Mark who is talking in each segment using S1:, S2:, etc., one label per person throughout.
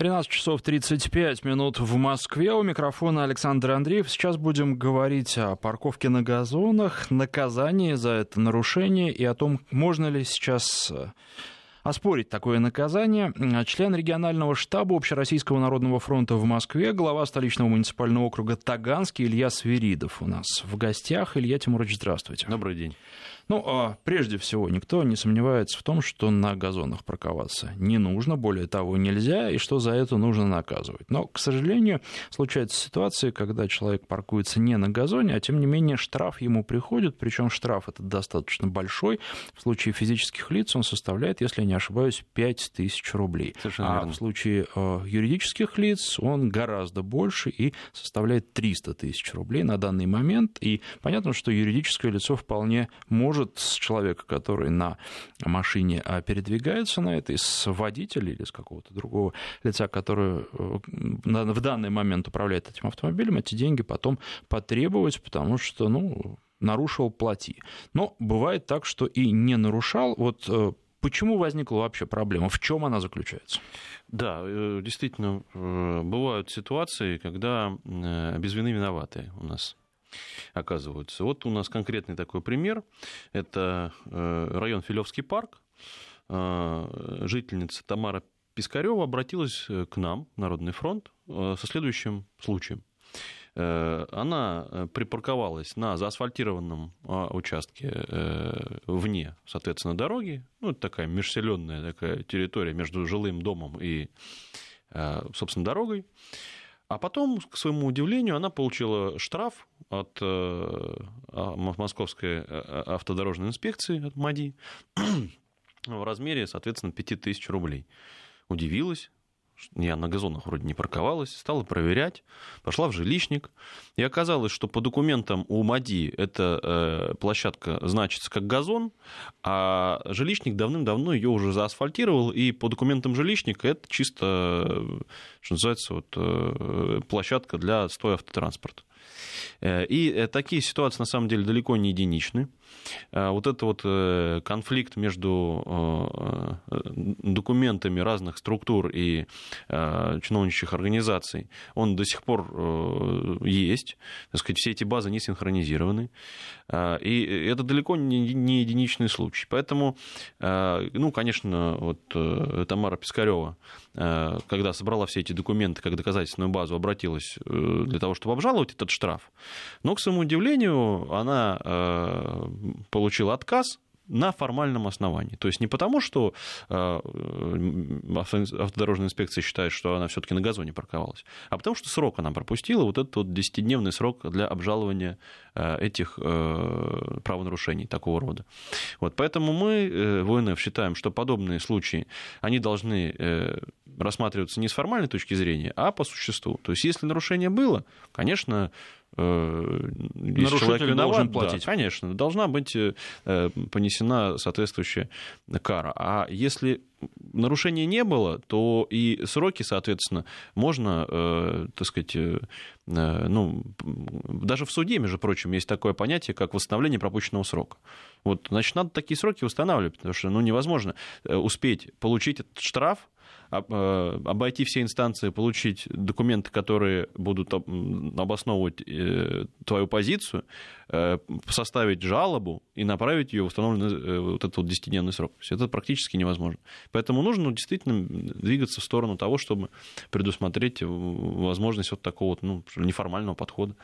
S1: 13 часов 35 минут в Москве. У микрофона Александр Андреев. Сейчас будем говорить о парковке на газонах, наказании за это нарушение и о том, можно ли сейчас э, оспорить такое наказание. Член регионального штаба Общероссийского народного фронта в Москве, глава столичного муниципального округа Таганский Илья Свиридов у нас в гостях. Илья Тимурович, здравствуйте.
S2: Добрый день.
S1: Ну, а прежде всего, никто не сомневается в том, что на газонах парковаться не нужно, более того, нельзя, и что за это нужно наказывать. Но, к сожалению, случаются ситуации, когда человек паркуется не на газоне, а тем не менее штраф ему приходит, причем штраф этот достаточно большой. В случае физических лиц он составляет, если я не ошибаюсь, 5 тысяч рублей.
S2: Совершенно
S1: а
S2: верно.
S1: в случае э, юридических лиц он гораздо больше и составляет 300 тысяч рублей на данный момент. И понятно, что юридическое лицо вполне может с человека, который на машине а, передвигается на этой, с водителя или с какого-то другого лица, который э, в данный момент управляет этим автомобилем, эти деньги потом потребовать, потому что, ну, нарушил, плати. Но бывает так, что и не нарушал. Вот э, почему возникла вообще проблема? В чем она заключается?
S2: Да, э, действительно, бывают ситуации, когда без вины виноватые у нас оказываются. Вот у нас конкретный такой пример. Это э, район Филевский парк. Э, Жительница Тамара Пискарева обратилась э, к нам, Народный фронт, со следующим случаем. Она припарковалась на заасфальтированном а, участке вне, соответственно, дороги. Ну, это такая межселенная такая территория между жилым домом и, собственно, дорогой. А потом, к своему удивлению, она получила штраф от э, а, Мо- Московской э, автодорожной инспекции, от МАДИ, в размере, соответственно, 5000 рублей. Удивилась, я на газонах вроде не парковалась, стала проверять, пошла в жилищник, и оказалось, что по документам у МАДИ эта э, площадка значится как газон, а жилищник давным-давно ее уже заасфальтировал, и по документам жилищника это чисто, э, что называется, вот, э, площадка для стоя автотранспорта. Э, И э, такие ситуации, на самом деле, далеко не единичны. Э, Вот этот вот э, конфликт между э, документами разных структур и чиновничьих организаций, он до сих пор есть. Так сказать, все эти базы не синхронизированы. И это далеко не единичный случай. Поэтому, ну, конечно, вот Тамара Пискарева, когда собрала все эти документы как доказательственную базу, обратилась для того, чтобы обжаловать этот штраф. Но, к своему удивлению, она получила отказ на формальном основании. То есть не потому, что э, авто- автодорожная инспекция считает, что она все-таки на газоне парковалась, а потому что срок она пропустила, вот этот вот 10-дневный срок для обжалования э, этих э, правонарушений такого рода. Вот, поэтому мы в ОНФ считаем, что подобные случаи, они должны рассматриваться не с формальной точки зрения, а по существу. То есть если нарушение было, конечно, э, если
S1: Нарушитель
S2: человек виноват,
S1: должен
S2: да,
S1: платить.
S2: конечно, должна быть э, э, понесена соответствующая кара. А если нарушения не было, то и сроки, соответственно, можно, так сказать, ну, даже в суде, между прочим, есть такое понятие, как восстановление пропущенного срока. Вот, значит, надо такие сроки восстанавливать, потому что ну, невозможно успеть получить этот штраф, обойти все инстанции, получить документы, которые будут обосновывать э, твою позицию, э, составить жалобу и направить ее в установленный э, вот этот вот 10-дневный срок. Это практически невозможно. Поэтому нужно ну, действительно двигаться в сторону того, чтобы предусмотреть э, возможность вот такого ну, неформального подхода.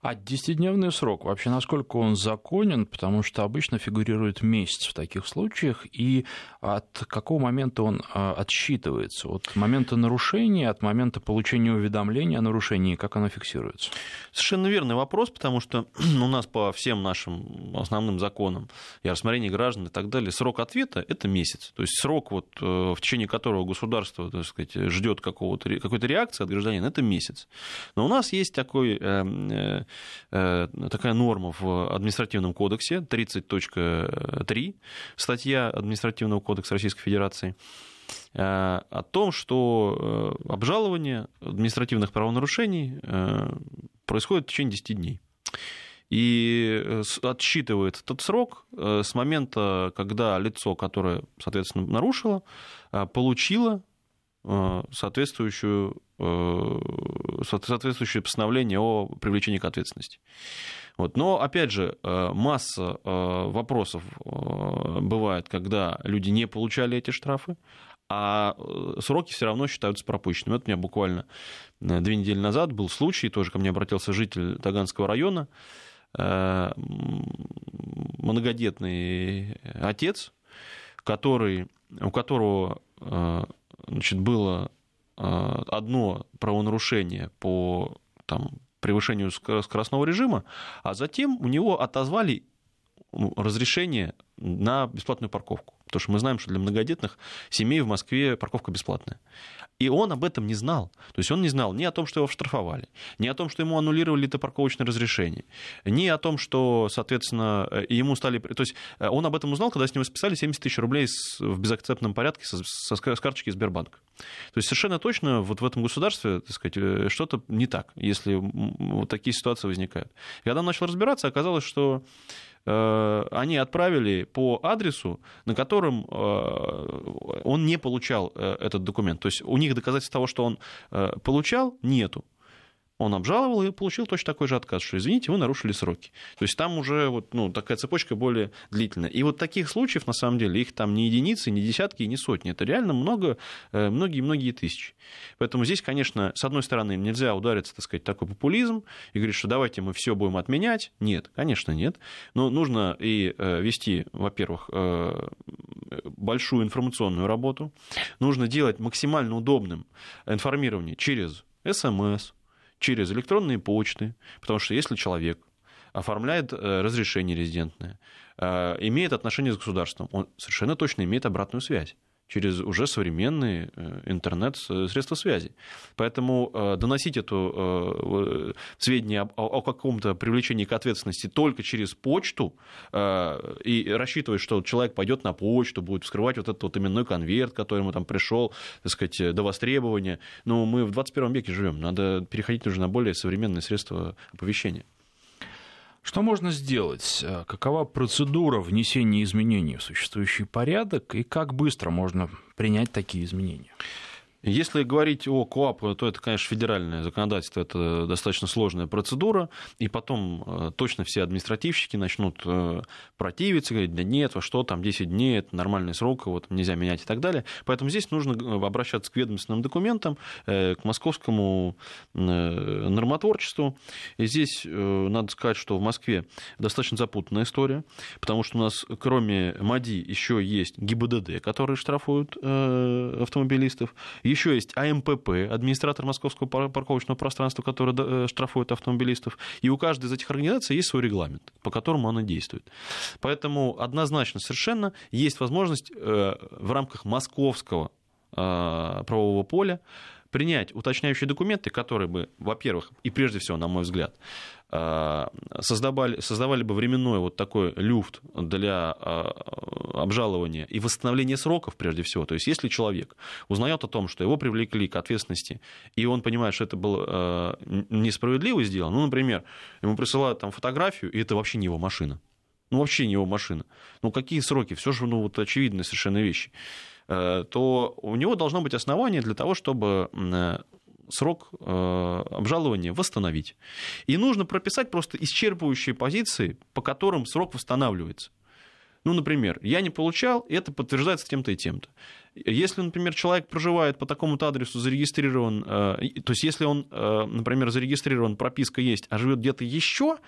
S1: А 10-дневный срок, вообще насколько он законен, потому что обычно фигурирует месяц в таких случаях, и от какого момента он а, отсчитывается? От момента нарушения, от момента получения уведомления о нарушении, как оно фиксируется?
S2: Совершенно верный вопрос, потому что у нас по всем нашим основным законам и рассмотрении граждан и так далее, срок ответа – это месяц. То есть срок, вот, э, в течение которого государство так сказать, ждет какой-то реакции от гражданина, это месяц. Но у нас есть такой, э, э, э, такая норма в административном кодексе 30.3, статья административного кодекса Российской Федерации, э, о том, что э, обжалование административных правонарушений э, происходит в течение 10 дней. И э, отсчитывает этот срок э, с момента, когда лицо, которое, соответственно, нарушило, э, получило соответствующую, соответствующее постановление о привлечении к ответственности. Вот. Но, опять же, масса вопросов бывает, когда люди не получали эти штрафы, а сроки все равно считаются пропущенными. Вот у меня буквально две недели назад был случай, тоже ко мне обратился житель Таганского района, многодетный отец, который, у которого э, значит, было э, одно правонарушение по там, превышению скоростного режима, а затем у него отозвали разрешение на бесплатную парковку. Потому что мы знаем, что для многодетных семей в Москве парковка бесплатная. И он об этом не знал. То есть он не знал ни о том, что его штрафовали, ни о том, что ему аннулировали это парковочное разрешение, ни о том, что, соответственно, э, ему стали... То есть э, он об этом узнал, когда с него списали 70 тысяч рублей в безакцептном порядке со, с карточки Сбербанка. То есть совершенно точно вот в этом государстве, так сказать, э, что-то не так, если вот такие ситуации возникают. Когда он начал разбираться, оказалось, что они отправили по адресу, на котором он не получал этот документ. То есть у них доказательств того, что он получал, нету. Он обжаловал и получил точно такой же отказ, что, извините, вы нарушили сроки. То есть там уже вот, ну, такая цепочка более длительная. И вот таких случаев, на самом деле, их там не единицы, не десятки не сотни. Это реально много, э, многие-многие тысячи. Поэтому здесь, конечно, с одной стороны, нельзя удариться, так сказать, такой популизм и говорить, что давайте мы все будем отменять. Нет, конечно, нет. Но нужно и э, вести, во-первых, э, большую информационную работу. Нужно делать максимально удобным информирование через СМС, через электронные почты, потому что если человек оформляет э, разрешение резидентное, э, имеет отношение с государством, он совершенно точно имеет обратную связь через уже современные э, интернет-средства связи. Поэтому э, доносить это э, сведения о каком-то привлечении к ответственности только через почту и рассчитывать, что человек пойдет на почту, будет вскрывать вот этот вот именной конверт, который ему там пришел, так сказать, до востребования. Но мы в 21 веке живем, надо переходить уже на более современные средства оповещения.
S1: Что можно сделать? Э, какова процедура внесения изменений в существующий порядок и как быстро можно принять такие изменения?
S2: Если говорить о КОАП, то это, конечно, федеральное законодательство, это достаточно сложная процедура, и потом э, точно все административщики начнут э, противиться, говорить, да нет, а что там, 10 дней, это нормальный срок, вот нельзя менять и так далее. Поэтому здесь нужно э, обращаться к ведомственным документам, к московскому нормотворчеству. И здесь надо сказать, что в Москве достаточно запутанная история, потому что у нас кроме МАДИ еще есть ГИБДД, которые штрафуют автомобилистов, еще есть АМПП, администратор московского парковочного пространства, который э, штрафует автомобилистов. И у каждой из этих организаций есть свой регламент, по которому она действует. Поэтому однозначно совершенно есть возможность э, в рамках московского э, правового поля принять уточняющие документы, которые бы, во-первых, и прежде всего, на мой взгляд, создавали, создавали бы временной вот такой люфт для а, обжалования и восстановления сроков, прежде всего. То есть, если человек узнает о том, что его привлекли к ответственности, и он понимает, что это было а, несправедливо сделано, ну, например, ему присылают там фотографию, и это вообще не его машина. Ну, вообще не его машина. Ну, какие сроки? Все же, ну, вот очевидные совершенно вещи э, то у него должно быть основание для того, чтобы срок э, обжалования восстановить. И нужно прописать просто исчерпывающие позиции, по которым срок восстанавливается. Ну, например, я не получал, это подтверждается тем-то и тем-то. Если, например, человек проживает по такому-то адресу, зарегистрирован, э, то есть если он, э, например, зарегистрирован, прописка есть, а живет где-то еще,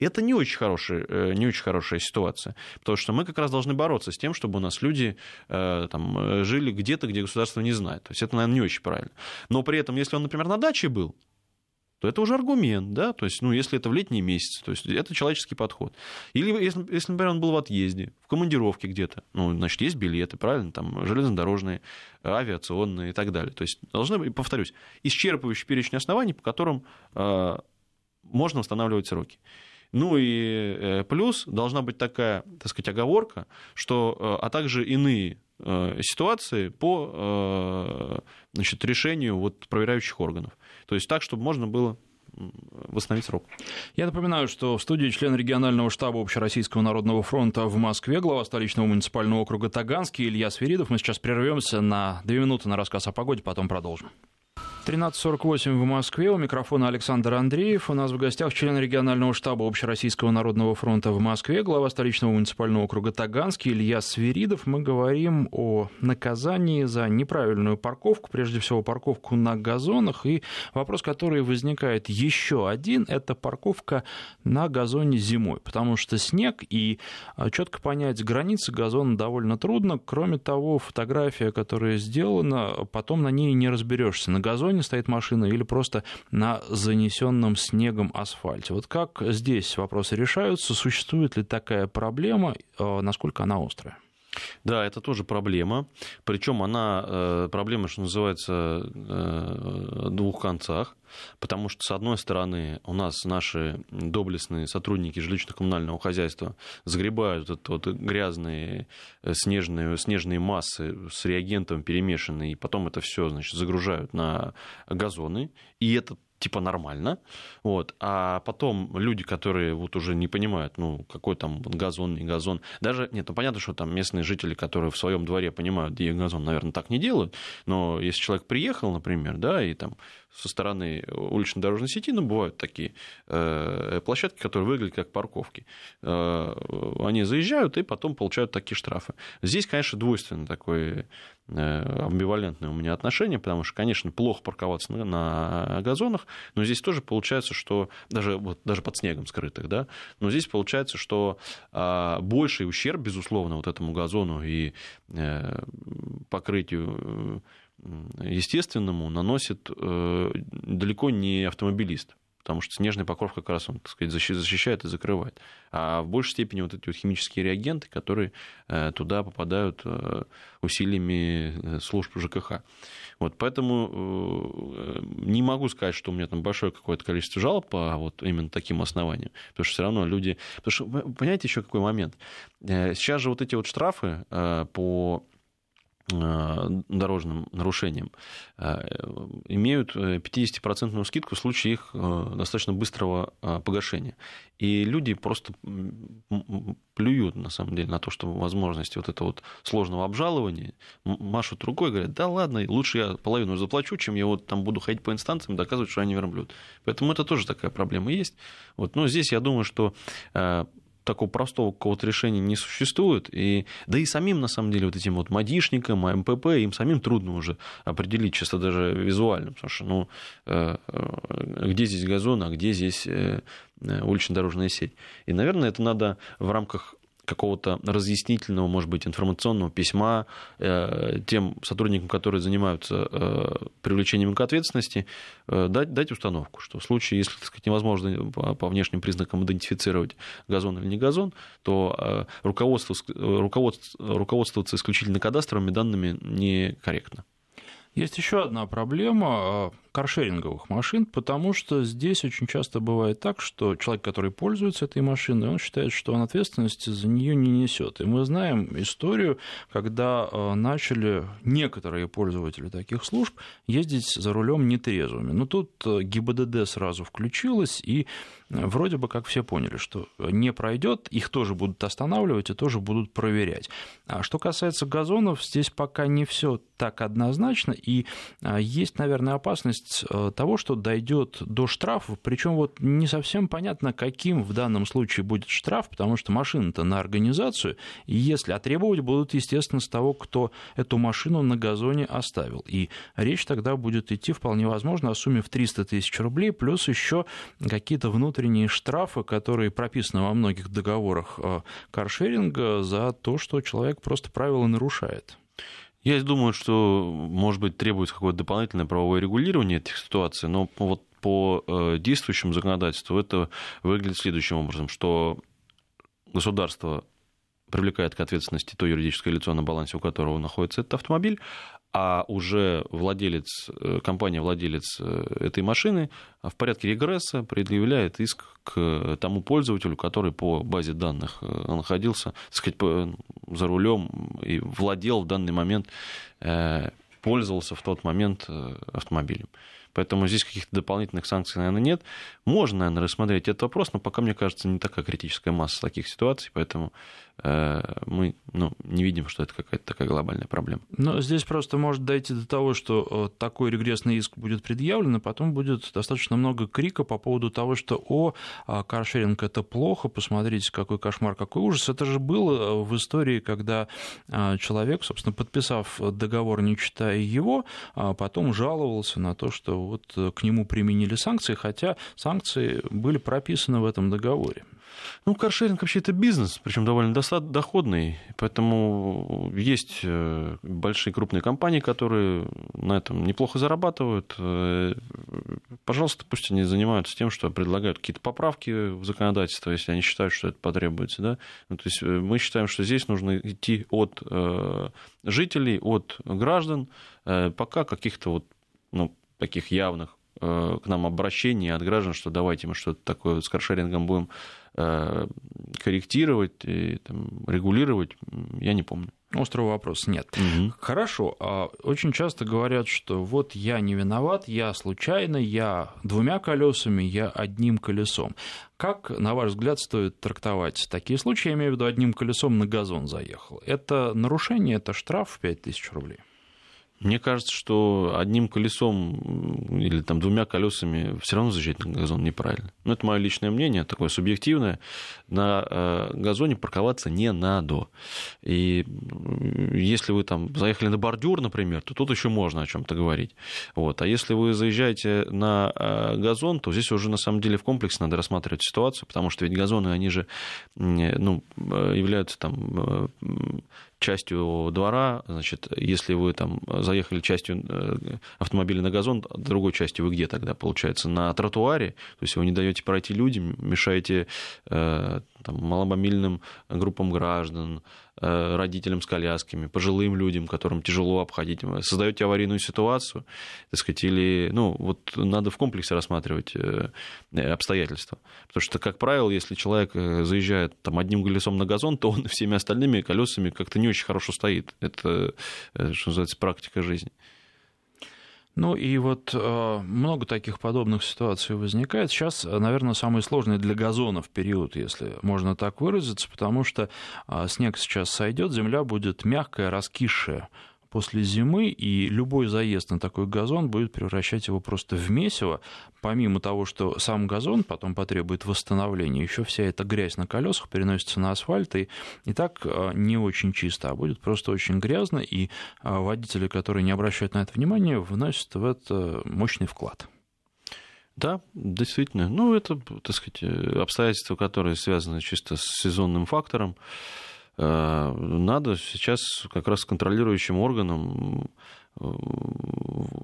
S2: это не очень, хорошая, э, не очень хорошая ситуация, потому что мы как раз должны бороться с тем, чтобы у нас люди там, жили где-то, где государство не знает. То есть это, наверное, не очень правильно. Но при этом, если он, например, на даче был, то это уже аргумент, да, то есть, ну, если это в летние месяцы, то есть это человеческий подход. Или если, если, например, он был в отъезде, в командировке где-то, ну, значит, есть билеты, правильно, там, железнодорожные, авиационные и так далее. То есть должны быть, повторюсь, исчерпывающий перечень оснований, по которым э, можно устанавливать сроки. Ну и э, плюс должна быть такая, так сказать, оговорка, что, э, а также иные э, ситуации по значит, решению вот проверяющих органов. То есть так, чтобы можно было восстановить срок.
S1: Я напоминаю, что в студии член регионального штаба Общероссийского народного фронта в Москве, глава столичного муниципального округа Таганский Илья Свиридов. Мы сейчас прервемся на две минуты на рассказ о погоде, потом продолжим. 13.48 в Москве. У микрофона Александр Андреев. У нас в гостях член регионального штаба Общероссийского народного фронта в Москве, глава столичного муниципального округа Таганский Илья Свиридов. Мы говорим о наказании за неправильную парковку, прежде всего парковку на газонах. И вопрос, который возникает еще один, это парковка на газоне зимой, потому что снег и а, четко понять границы газона довольно трудно. Кроме того, фотография, которая сделана, потом на ней не разберешься. На газоне газоне стоит машина или просто на занесенном снегом асфальте. Вот как здесь вопросы решаются? Существует ли такая проблема? Э, насколько она острая?
S2: Да, это тоже проблема. Причем она э, проблема, что называется, э, двух концах. Потому что, с одной стороны, у нас наши доблестные сотрудники жилищно-коммунального хозяйства загребают вот, вот грязные э, снежные, снежные массы с реагентом перемешанные, и потом это все значит, загружают на газоны. И это типа нормально, вот, а потом люди, которые вот уже не понимают, ну, какой там газон, не газон, даже, нет, ну, понятно, что там местные жители, которые в своем дворе понимают, где газон, наверное, так не делают, но если человек приехал, например, да, и там со стороны улично-дорожной сети, ну, бывают такие э, площадки, которые выглядят как парковки. Э, они заезжают и потом получают такие штрафы. Здесь, конечно, двойственно такое амбивалентное у меня отношение, потому что, конечно, плохо парковаться на, на газонах, но здесь тоже получается, что даже, вот, даже под снегом скрытых, да, но здесь получается, что э, больший ущерб, безусловно, вот этому газону и э, покрытию естественному наносит э, далеко не автомобилист потому что снежный покров как раз он, так сказать, защищает и закрывает. А в большей степени вот эти вот химические реагенты, которые э, туда попадают э, усилиями служб ЖКХ. Вот, поэтому не могу сказать, что у меня там большое какое-то количество жалоб по вот именно таким основаниям, потому что все равно люди... Потому что, понимаете, еще какой момент? Сейчас же вот эти вот штрафы по Э, дорожным нарушениям, э, имеют 50% скидку в случае их э, достаточно быстрого погашения. И люди просто плюют, на самом деле, на то, что возможности вот этого вот сложного обжалования, машут рукой, говорят, да ладно, лучше я половину заплачу, чем я вот там буду ходить по инстанциям доказывать, что я не верблюд. Поэтому это тоже такая проблема есть. Вот. Но здесь я думаю, что такого простого какого-то решения не существует. И, да и самим, на самом деле, вот этим вот модишникам, МПП, им самим трудно уже определить, чисто даже визуально, потому что, ну, э, э, где здесь газон, а где здесь э, улично-дорожная сеть. И, наверное, это надо в рамках какого-то разъяснительного, может быть, информационного письма э, тем сотрудникам, которые занимаются э, привлечением к ответственности, э, дать, дать установку, что в случае, если так сказать, невозможно по внешним признакам идентифицировать газон или не газон, то руководство, руководство, руководствоваться исключительно кадастровыми данными некорректно.
S1: Есть еще одна проблема каршеринговых машин, потому что здесь очень часто бывает так, что человек, который пользуется этой машиной, он считает, что он ответственности за нее не несет. И мы знаем историю, когда э, начали некоторые пользователи таких служб ездить за рулем нетрезвыми. Но тут э, ГИБДД сразу включилась, и вроде бы как все поняли, что не пройдет, их тоже будут останавливать и тоже будут проверять. А что касается газонов, здесь пока не все так однозначно, и есть, наверное, опасность э, того, что дойдет до штрафа, причем вот не совсем понятно, каким в данном случае будет штраф, потому что машина-то на организацию, и если отребовать будут, естественно, с того, кто эту машину на газоне оставил. И речь тогда будет идти вполне возможно о сумме в 300 тысяч рублей, плюс еще какие-то внутренние штрафы, которые прописаны во многих договорах э, каршеринга за то, что человек просто правила нарушает.
S2: Я думаю, что, может быть, требуется какое-то дополнительное правовое регулирование этих ситуаций, но вот по э, действующему законодательству это выглядит следующим образом, что государство привлекает к ответственности то юридическое лицо, на балансе у которого находится этот автомобиль, а уже владелец, э, компания-владелец э, этой машины в порядке регресса предъявляет иск к тому пользователю, который по базе данных э, находился, так сказать, за рулем и владел в данный момент, пользовался в тот момент автомобилем. Поэтому здесь каких-то дополнительных санкций, наверное, нет. Можно, наверное, рассмотреть этот вопрос, но пока, мне кажется, не такая критическая масса таких ситуаций, поэтому Э, мы ну, не видим, что это какая-то такая глобальная проблема.
S1: Но здесь просто может дойти до того, что э, такой регрессный иск будет предъявлен, и потом будет достаточно много крика по поводу того, что «О, а, каршеринг – это плохо, посмотрите, какой кошмар, какой ужас». Это же было в истории, когда а, человек, собственно, подписав договор, не читая его, а потом жаловался на то, что вот к нему применили санкции, хотя санкции были прописаны в этом договоре.
S2: Ну, каршеринг вообще это бизнес, причем довольно доходный, поэтому есть э, большие крупные компании, которые на этом неплохо зарабатывают. Э, пожалуйста, пусть они занимаются тем, что предлагают какие-то поправки в законодательство, если они считают, что это потребуется. Да? Ну, то есть э, мы считаем, что здесь нужно идти от жителей, от граждан, пока каких-то вот ну, таких явных к нам обращений от граждан, что давайте мы что-то такое с каршерингом будем Э, корректировать, и, там, регулировать, я не помню.
S1: Острого вопроса нет. Угу. Хорошо. А очень часто говорят, что вот я не виноват, я случайно, я двумя колесами, я одним колесом. Как, на ваш взгляд, стоит трактовать такие случаи? Я имею в виду, одним колесом на газон заехал. Это нарушение, это штраф в 5000 рублей?
S2: Мне кажется, что одним колесом или там двумя колесами все равно заезжать на газон неправильно. Но это мое личное мнение, такое субъективное. На э, газоне парковаться не надо. И если вы там заехали на бордюр, например, то тут еще можно о чем-то говорить. Вот. А если вы заезжаете на э, газон, то здесь уже на самом деле в комплексе надо рассматривать ситуацию, потому что ведь газоны, они же ну, э, являются там частью двора, значит, если вы там заехали частью э, автомобиля на газон, другой частью вы где тогда, получается, на тротуаре, то есть вы не даете пройти людям, мешаете э, там, маломобильным группам граждан, Э, родителям с колясками, пожилым людям, которым тяжело обходить, создаете аварийную ситуацию, так сказать, или, ну, вот надо в комплексе рассматривать э, обстоятельства. Потому что, как правило, если человек э, заезжает там одним колесом на газон, то он всеми остальными колесами как-то не очень хорошо стоит. Это, что называется, практика жизни.
S1: Ну и вот э, много таких подобных ситуаций возникает. Сейчас, наверное, самый сложный для газонов период, если можно так выразиться, потому что э, снег сейчас сойдет, земля будет мягкая, раскисшая после зимы, и любой заезд на такой газон будет превращать его просто в месиво. Помимо того, что сам газон потом потребует восстановления, еще вся эта грязь на колесах переносится на асфальт, и, и так а, не очень чисто, а будет просто очень грязно, и а, водители, которые не обращают на это внимания, вносят в это мощный вклад.
S2: Да, действительно. Ну, это, так сказать, обстоятельства, которые связаны чисто с сезонным фактором. Э, надо сейчас как раз контролирующим органам э,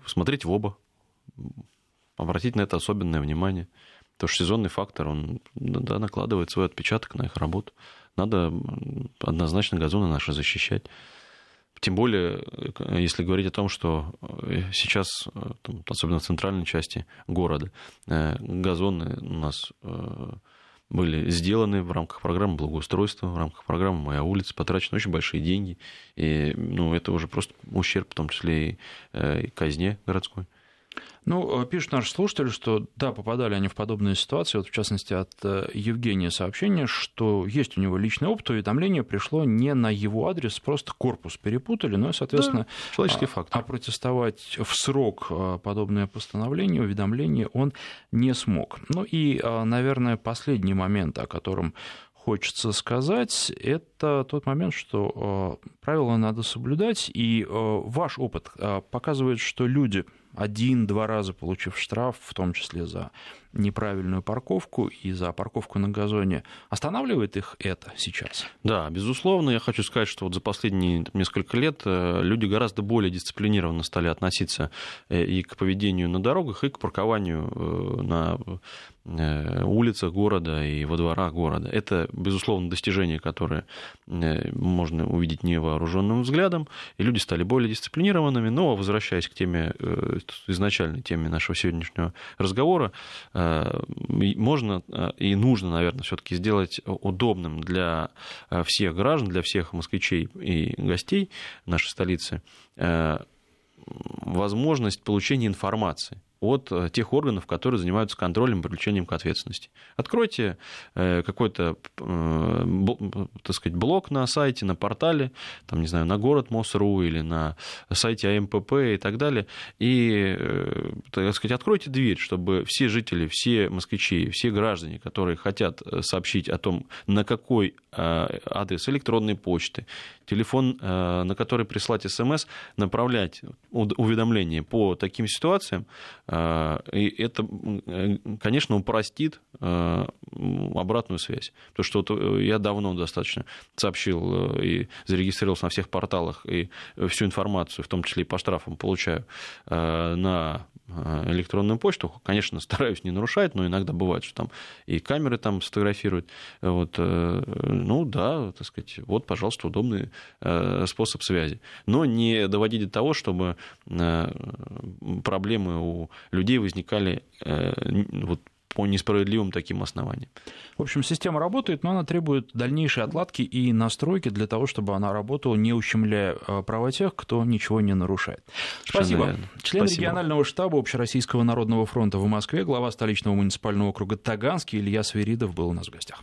S2: смотреть в оба, обратить на это особенное внимание. Потому что сезонный фактор, он да, накладывает свой отпечаток на их работу. Надо однозначно газоны наши защищать. Тем более, если говорить о том, что сейчас, особенно в центральной части города, э, газоны у нас были сделаны в рамках программы благоустройства, в рамках программы «Моя улица», потрачены очень большие деньги. И ну, это уже просто ущерб, в том числе и, э, и казне городской.
S1: Ну, э, пишут наши слушатели, что да, попадали они в подобные ситуации. Вот, в частности, от э, Евгения сообщение, что есть у него личный опыт, уведомление пришло не на его адрес, просто корпус перепутали, ну и, соответственно, да, человеческий а, фактор. А протестовать в срок э, подобное постановление, уведомление он не смог. Ну и, наверное, последний момент, о котором хочется сказать, это тот момент, что правила надо соблюдать, и ваш опыт показывает, что люди один-два раза получив штраф, в том числе за неправильную парковку и за парковку на газоне, останавливает их это сейчас?
S2: Да, безусловно. Я хочу сказать, что вот за последние несколько лет э, люди гораздо более дисциплинированно стали относиться э, и к поведению на дорогах, и к паркованию э, на улицах города и во дворах города. Это, безусловно, достижение, которое можно увидеть невооруженным взглядом, и люди стали более дисциплинированными, но, возвращаясь к теме, изначальной теме нашего сегодняшнего разговора, можно э, и нужно, наверное, все-таки сделать удобным для э, всех граждан, для всех москвичей и гостей нашей столицы возможность получения информации от тех органов, которые занимаются контролем и привлечением к ответственности. Откройте какой-то, так сказать, блок на сайте, на портале, там, не знаю, на город МОСРУ или на сайте АМПП и так далее, и, так сказать, откройте дверь, чтобы все жители, все москвичи, все граждане, которые хотят сообщить о том, на какой адрес электронной почты, телефон, э, на который прислать смс, направлять уведомления по таким ситуациям, э, и это, конечно, упростит э, обратную связь. Потому что вот я давно достаточно сообщил и зарегистрировался на всех порталах, и всю информацию, в том числе и по штрафам, получаю на электронную почту. Конечно, стараюсь не нарушать, но иногда бывает, что там и камеры там сфотографируют. Вот, ну да, так сказать, вот, пожалуйста, удобный Э, способ связи. Но не доводить до того, чтобы э, проблемы у людей возникали э, вот по несправедливым таким основаниям.
S1: В общем, система работает, но она требует дальнейшей отладки и настройки для того, чтобы она работала, не ущемляя права тех, кто ничего не нарушает. Спасибо. Член Спасибо. регионального штаба Общероссийского народного фронта в Москве, глава столичного муниципального округа Таганский Илья Сверидов был у нас в гостях.